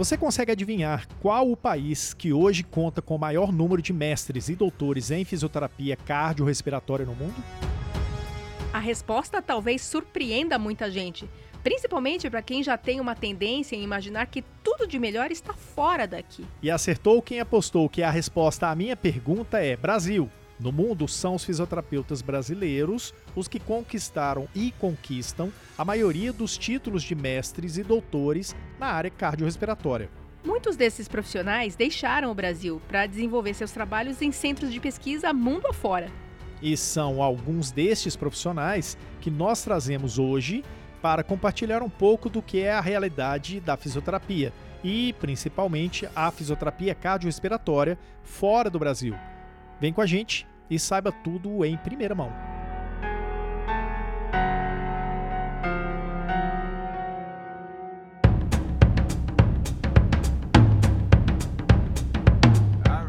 Você consegue adivinhar qual o país que hoje conta com o maior número de mestres e doutores em fisioterapia cardiorrespiratória no mundo? A resposta talvez surpreenda muita gente, principalmente para quem já tem uma tendência em imaginar que tudo de melhor está fora daqui. E acertou quem apostou que a resposta à minha pergunta é Brasil. No mundo, são os fisioterapeutas brasileiros os que conquistaram e conquistam a maioria dos títulos de mestres e doutores na área cardiorrespiratória. Muitos desses profissionais deixaram o Brasil para desenvolver seus trabalhos em centros de pesquisa mundo afora. E são alguns destes profissionais que nós trazemos hoje para compartilhar um pouco do que é a realidade da fisioterapia e, principalmente, a fisioterapia cardiorrespiratória fora do Brasil. Vem com a gente e saiba tudo em primeira mão.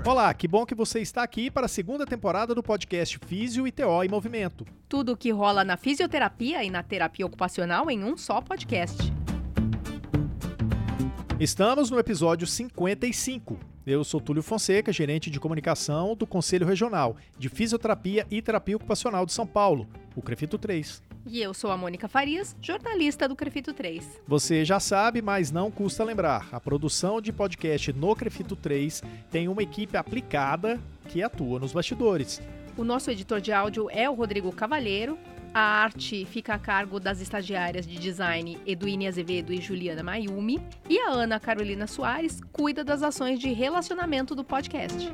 Olá, que bom que você está aqui para a segunda temporada do podcast Físio e TO em Movimento. Tudo o que rola na fisioterapia e na terapia ocupacional em um só podcast. Estamos no episódio 55. Eu sou Túlio Fonseca, gerente de comunicação do Conselho Regional de Fisioterapia e Terapia Ocupacional de São Paulo, o Crefito 3. E eu sou a Mônica Farias, jornalista do Crefito 3. Você já sabe, mas não custa lembrar: a produção de podcast no Crefito 3 tem uma equipe aplicada que atua nos bastidores. O nosso editor de áudio é o Rodrigo Cavalheiro, a arte fica a cargo das estagiárias de design Eduine Azevedo e Juliana Mayumi. E a Ana Carolina Soares cuida das ações de relacionamento do podcast.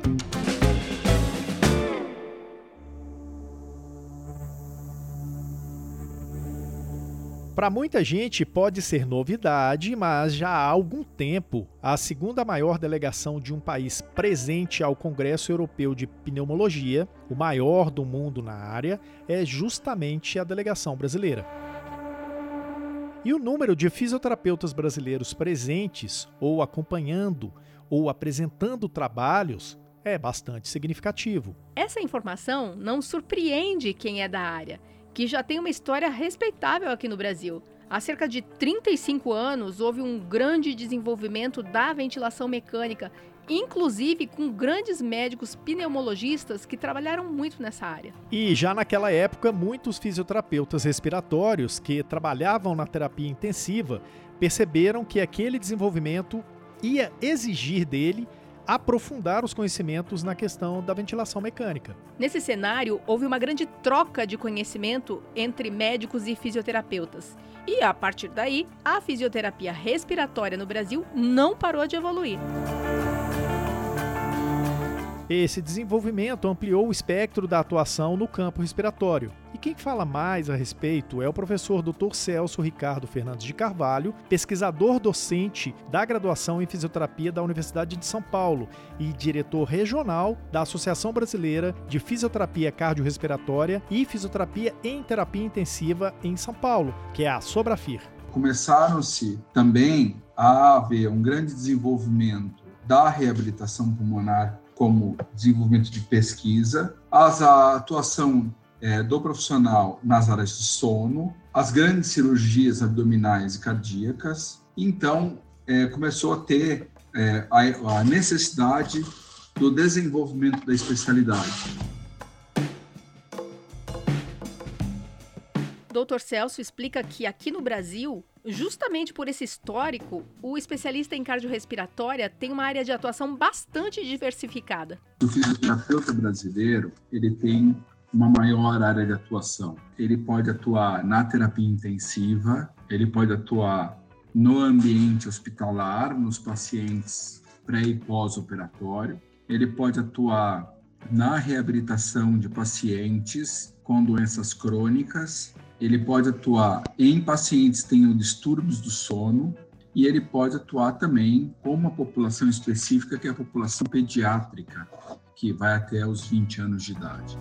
Para muita gente pode ser novidade, mas já há algum tempo, a segunda maior delegação de um país presente ao Congresso Europeu de Pneumologia, o maior do mundo na área, é justamente a delegação brasileira. E o número de fisioterapeutas brasileiros presentes, ou acompanhando, ou apresentando trabalhos, é bastante significativo. Essa informação não surpreende quem é da área que já tem uma história respeitável aqui no Brasil. Há cerca de 35 anos, houve um grande desenvolvimento da ventilação mecânica, inclusive com grandes médicos pneumologistas que trabalharam muito nessa área. E já naquela época, muitos fisioterapeutas respiratórios que trabalhavam na terapia intensiva perceberam que aquele desenvolvimento ia exigir dele aprofundar os conhecimentos na questão da ventilação mecânica. Nesse cenário, houve uma grande troca de conhecimento entre médicos e fisioterapeutas. E a partir daí, a fisioterapia respiratória no Brasil não parou de evoluir. Esse desenvolvimento ampliou o espectro da atuação no campo respiratório. E quem fala mais a respeito é o professor Dr. Celso Ricardo Fernandes de Carvalho, pesquisador docente da graduação em fisioterapia da Universidade de São Paulo e diretor regional da Associação Brasileira de Fisioterapia Cardiorrespiratória e Fisioterapia em Terapia Intensiva em São Paulo, que é a Sobrafir. Começaram-se também a haver um grande desenvolvimento da reabilitação pulmonar como desenvolvimento de pesquisa, as, a atuação é, do profissional nas áreas de sono, as grandes cirurgias abdominais e cardíacas. Então, é, começou a ter é, a, a necessidade do desenvolvimento da especialidade. Dr. Celso explica que aqui no Brasil, justamente por esse histórico, o especialista em cardiorrespiratória tem uma área de atuação bastante diversificada. O fisioterapeuta brasileiro, ele tem uma maior área de atuação. Ele pode atuar na terapia intensiva, ele pode atuar no ambiente hospitalar, nos pacientes pré e pós-operatório, ele pode atuar na reabilitação de pacientes com doenças crônicas, ele pode atuar em pacientes que tenham distúrbios do sono e ele pode atuar também com uma população específica, que é a população pediátrica, que vai até os 20 anos de idade.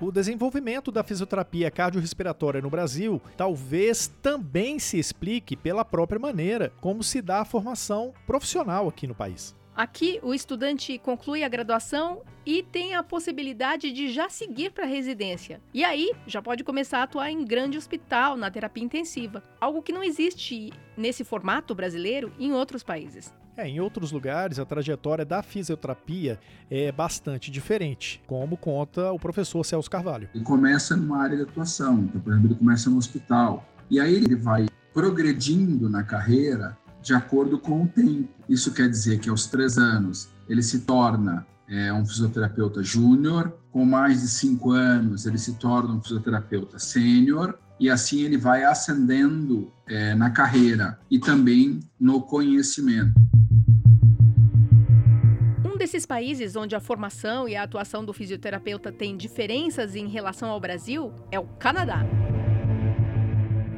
O desenvolvimento da fisioterapia cardiorrespiratória no Brasil talvez também se explique pela própria maneira como se dá a formação profissional aqui no país. Aqui, o estudante conclui a graduação e tem a possibilidade de já seguir para a residência. E aí, já pode começar a atuar em grande hospital, na terapia intensiva, algo que não existe nesse formato brasileiro em outros países. É, em outros lugares, a trajetória da fisioterapia é bastante diferente, como conta o professor Celso Carvalho. Ele começa numa área de atuação, então, por exemplo, ele começa no hospital, e aí ele vai progredindo na carreira de acordo com o tempo. Isso quer dizer que aos três anos ele se torna é, um fisioterapeuta júnior, com mais de cinco anos ele se torna um fisioterapeuta sênior, e assim ele vai ascendendo é, na carreira e também no conhecimento. Um desses países onde a formação e a atuação do fisioterapeuta tem diferenças em relação ao Brasil é o Canadá.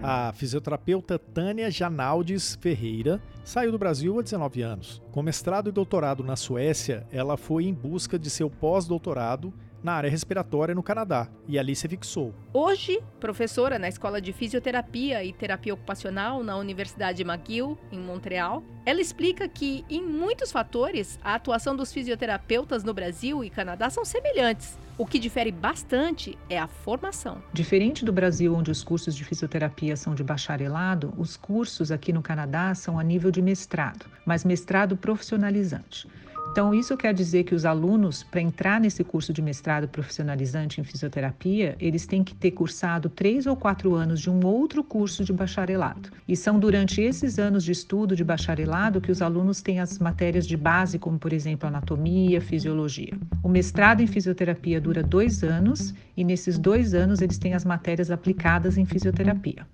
A fisioterapeuta Tânia Janaldes Ferreira saiu do Brasil há 19 anos. Com mestrado e doutorado na Suécia, ela foi em busca de seu pós-doutorado na área respiratória no Canadá e ali se fixou. Hoje, professora na Escola de Fisioterapia e Terapia Ocupacional na Universidade McGill, em Montreal, ela explica que, em muitos fatores, a atuação dos fisioterapeutas no Brasil e Canadá são semelhantes. O que difere bastante é a formação. Diferente do Brasil, onde os cursos de fisioterapia são de bacharelado, os cursos aqui no Canadá são a nível de mestrado, mas mestrado profissionalizante. Então, isso quer dizer que os alunos, para entrar nesse curso de mestrado profissionalizante em fisioterapia, eles têm que ter cursado três ou quatro anos de um outro curso de bacharelado. E são durante esses anos de estudo de bacharelado que os alunos têm as matérias de base, como, por exemplo, anatomia, fisiologia. O mestrado em fisioterapia dura dois anos e, nesses dois anos, eles têm as matérias aplicadas em fisioterapia.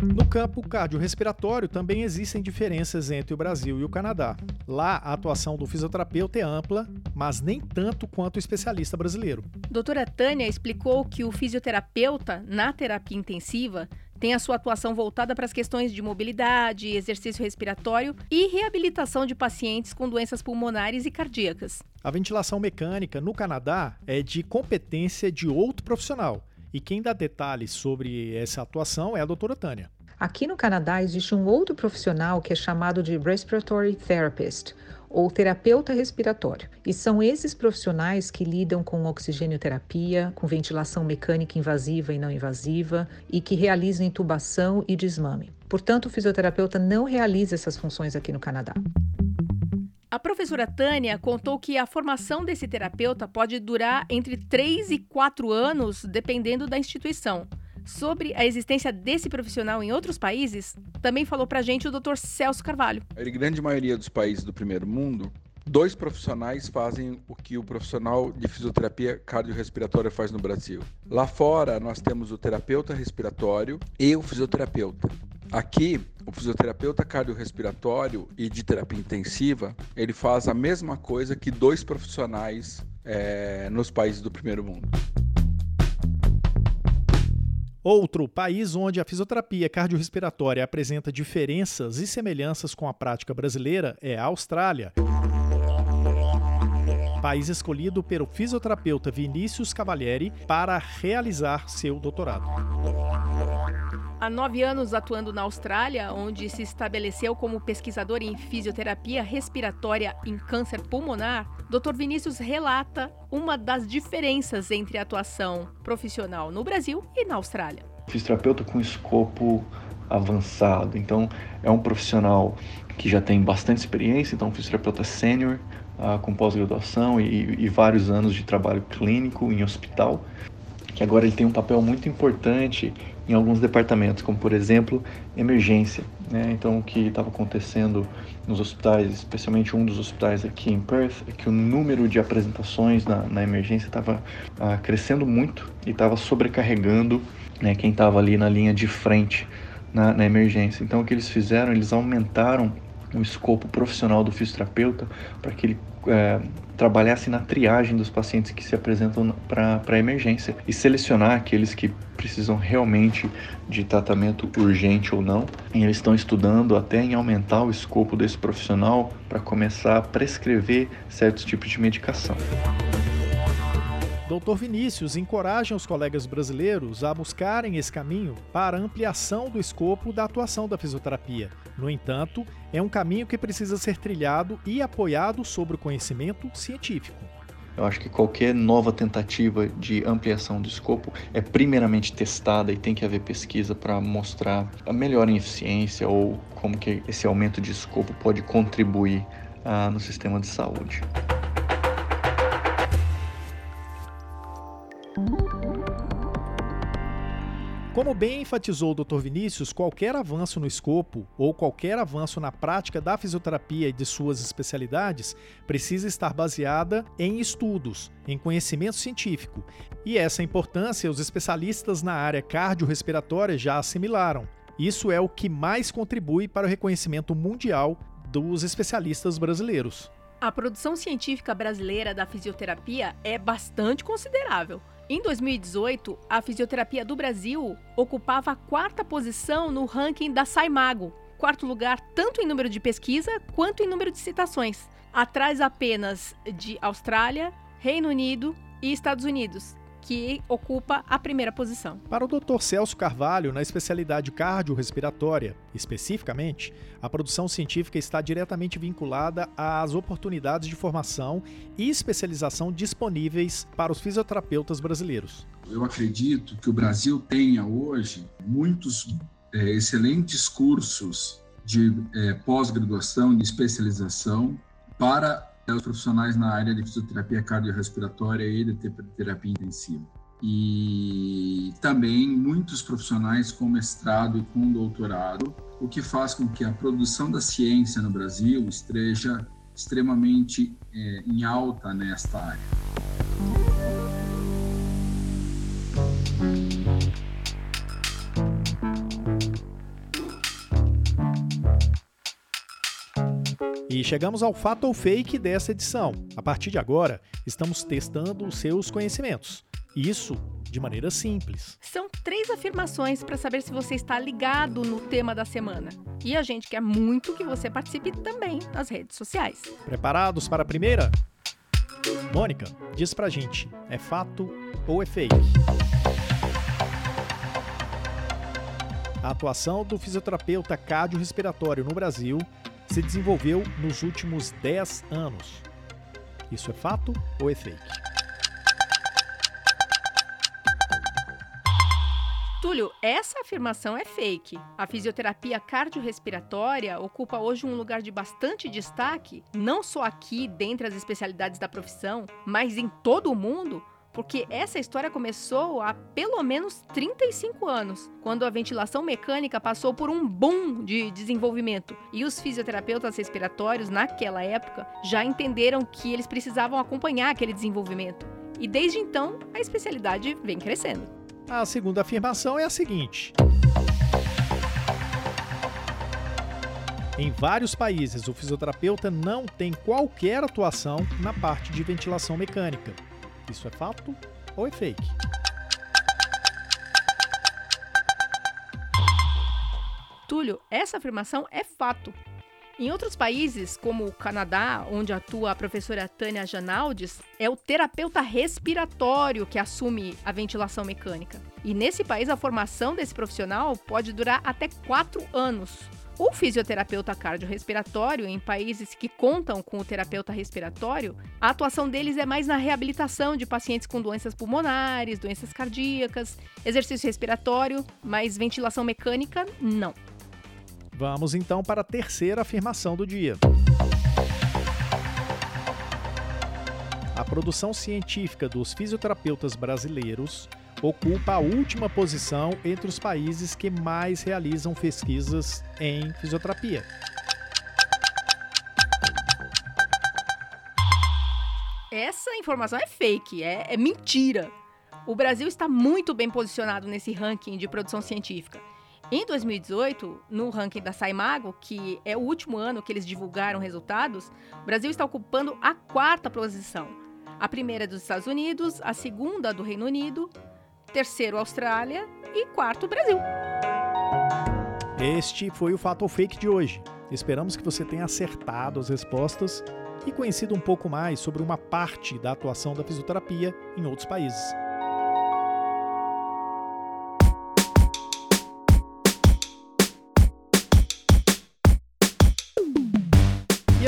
No campo cardiorrespiratório também existem diferenças entre o Brasil e o Canadá. Lá, a atuação do fisioterapeuta é ampla, mas nem tanto quanto o especialista brasileiro. Doutora Tânia explicou que o fisioterapeuta, na terapia intensiva, tem a sua atuação voltada para as questões de mobilidade, exercício respiratório e reabilitação de pacientes com doenças pulmonares e cardíacas. A ventilação mecânica no Canadá é de competência de outro profissional. E quem dá detalhes sobre essa atuação é a doutora Tânia. Aqui no Canadá existe um outro profissional que é chamado de Respiratory Therapist, ou terapeuta respiratório. E são esses profissionais que lidam com oxigênio-terapia, com ventilação mecânica invasiva e não invasiva e que realizam intubação e desmame. Portanto, o fisioterapeuta não realiza essas funções aqui no Canadá. A professora Tânia contou que a formação desse terapeuta pode durar entre 3 e 4 anos, dependendo da instituição. Sobre a existência desse profissional em outros países, também falou pra gente o Dr. Celso Carvalho. A grande maioria dos países do primeiro mundo, dois profissionais fazem o que o profissional de fisioterapia cardiorrespiratória faz no Brasil. Lá fora, nós temos o terapeuta respiratório e o fisioterapeuta. Aqui, o fisioterapeuta cardiorrespiratório e de terapia intensiva, ele faz a mesma coisa que dois profissionais é, nos países do primeiro mundo. Outro país onde a fisioterapia cardiorrespiratória apresenta diferenças e semelhanças com a prática brasileira é a Austrália. País escolhido pelo fisioterapeuta Vinícius Cavalieri para realizar seu doutorado. Há nove anos atuando na Austrália, onde se estabeleceu como pesquisador em fisioterapia respiratória em câncer pulmonar, Dr. Vinícius relata uma das diferenças entre a atuação profissional no Brasil e na Austrália. Fisioterapeuta com escopo avançado, então é um profissional que já tem bastante experiência, então um fisioterapeuta sênior, uh, com pós-graduação e, e vários anos de trabalho clínico em hospital, que agora ele tem um papel muito importante em alguns departamentos, como por exemplo emergência. Né? Então, o que estava acontecendo nos hospitais, especialmente um dos hospitais aqui em Perth, é que o número de apresentações na, na emergência estava ah, crescendo muito e estava sobrecarregando né, quem estava ali na linha de frente na, na emergência. Então, o que eles fizeram, eles aumentaram o escopo profissional do fisioterapeuta para que ele é, trabalhasse na triagem dos pacientes que se apresentam para emergência e selecionar aqueles que precisam realmente de tratamento urgente ou não. E eles estão estudando até em aumentar o escopo desse profissional para começar a prescrever certos tipos de medicação. Dr. Vinícius encoraja os colegas brasileiros a buscarem esse caminho para ampliação do escopo da atuação da fisioterapia. No entanto, é um caminho que precisa ser trilhado e apoiado sobre o conhecimento científico. Eu acho que qualquer nova tentativa de ampliação do escopo é primeiramente testada e tem que haver pesquisa para mostrar a melhor eficiência ou como que esse aumento de escopo pode contribuir ah, no sistema de saúde. Como bem enfatizou o Dr. Vinícius, qualquer avanço no escopo ou qualquer avanço na prática da fisioterapia e de suas especialidades precisa estar baseada em estudos, em conhecimento científico. E essa importância os especialistas na área cardiorrespiratória já assimilaram. Isso é o que mais contribui para o reconhecimento mundial dos especialistas brasileiros. A produção científica brasileira da fisioterapia é bastante considerável. Em 2018, a fisioterapia do Brasil ocupava a quarta posição no ranking da Saimago, quarto lugar tanto em número de pesquisa quanto em número de citações, atrás apenas de Austrália, Reino Unido e Estados Unidos, que ocupa a primeira posição. Para o Dr. Celso Carvalho, na especialidade cardiorrespiratória, especificamente, a produção científica está diretamente vinculada às oportunidades de formação e especialização disponíveis para os fisioterapeutas brasileiros. Eu acredito que o Brasil tenha hoje muitos é, excelentes cursos de é, pós-graduação, de especialização para os profissionais na área de fisioterapia cardiorrespiratória e de terapia intensiva. E também muitos profissionais com mestrado e com doutorado, o que faz com que a produção da ciência no Brasil esteja extremamente é, em alta nesta área. E chegamos ao fato ou fake dessa edição. A partir de agora, estamos testando os seus conhecimentos. Isso de maneira simples. São três afirmações para saber se você está ligado no tema da semana. E a gente quer muito que você participe também nas redes sociais. Preparados para a primeira? Mônica, diz pra gente, é fato ou é fake? A atuação do fisioterapeuta cardiorrespiratório no Brasil se desenvolveu nos últimos 10 anos. Isso é fato ou é fake? Túlio, essa afirmação é fake. A fisioterapia cardiorrespiratória ocupa hoje um lugar de bastante destaque, não só aqui, dentre as especialidades da profissão, mas em todo o mundo, porque essa história começou há pelo menos 35 anos, quando a ventilação mecânica passou por um boom de desenvolvimento e os fisioterapeutas respiratórios naquela época já entenderam que eles precisavam acompanhar aquele desenvolvimento. E desde então, a especialidade vem crescendo. A segunda afirmação é a seguinte: Em vários países, o fisioterapeuta não tem qualquer atuação na parte de ventilação mecânica. Isso é fato ou é fake? Túlio, essa afirmação é fato. Em outros países, como o Canadá, onde atua a professora Tânia Janaldes, é o terapeuta respiratório que assume a ventilação mecânica. E nesse país, a formação desse profissional pode durar até quatro anos. O fisioterapeuta cardiorrespiratório, em países que contam com o terapeuta respiratório, a atuação deles é mais na reabilitação de pacientes com doenças pulmonares, doenças cardíacas, exercício respiratório, mas ventilação mecânica, não. Vamos então para a terceira afirmação do dia. A produção científica dos fisioterapeutas brasileiros ocupa a última posição entre os países que mais realizam pesquisas em fisioterapia. Essa informação é fake, é, é mentira. O Brasil está muito bem posicionado nesse ranking de produção científica. Em 2018, no ranking da Saimago, que é o último ano que eles divulgaram resultados, o Brasil está ocupando a quarta posição. A primeira é dos Estados Unidos, a segunda do Reino Unido, terceiro Austrália e quarto Brasil. Este foi o fato fake de hoje. Esperamos que você tenha acertado as respostas e conhecido um pouco mais sobre uma parte da atuação da fisioterapia em outros países.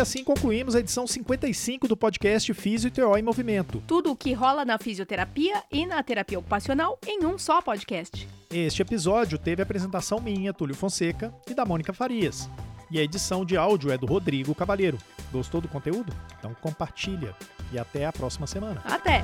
E assim concluímos a edição 55 do podcast Fisio em Movimento. Tudo o que rola na fisioterapia e na terapia ocupacional em um só podcast. Este episódio teve a apresentação minha, Túlio Fonseca, e da Mônica Farias. E a edição de áudio é do Rodrigo Cavalheiro. Gostou do conteúdo? Então compartilha. E até a próxima semana. Até!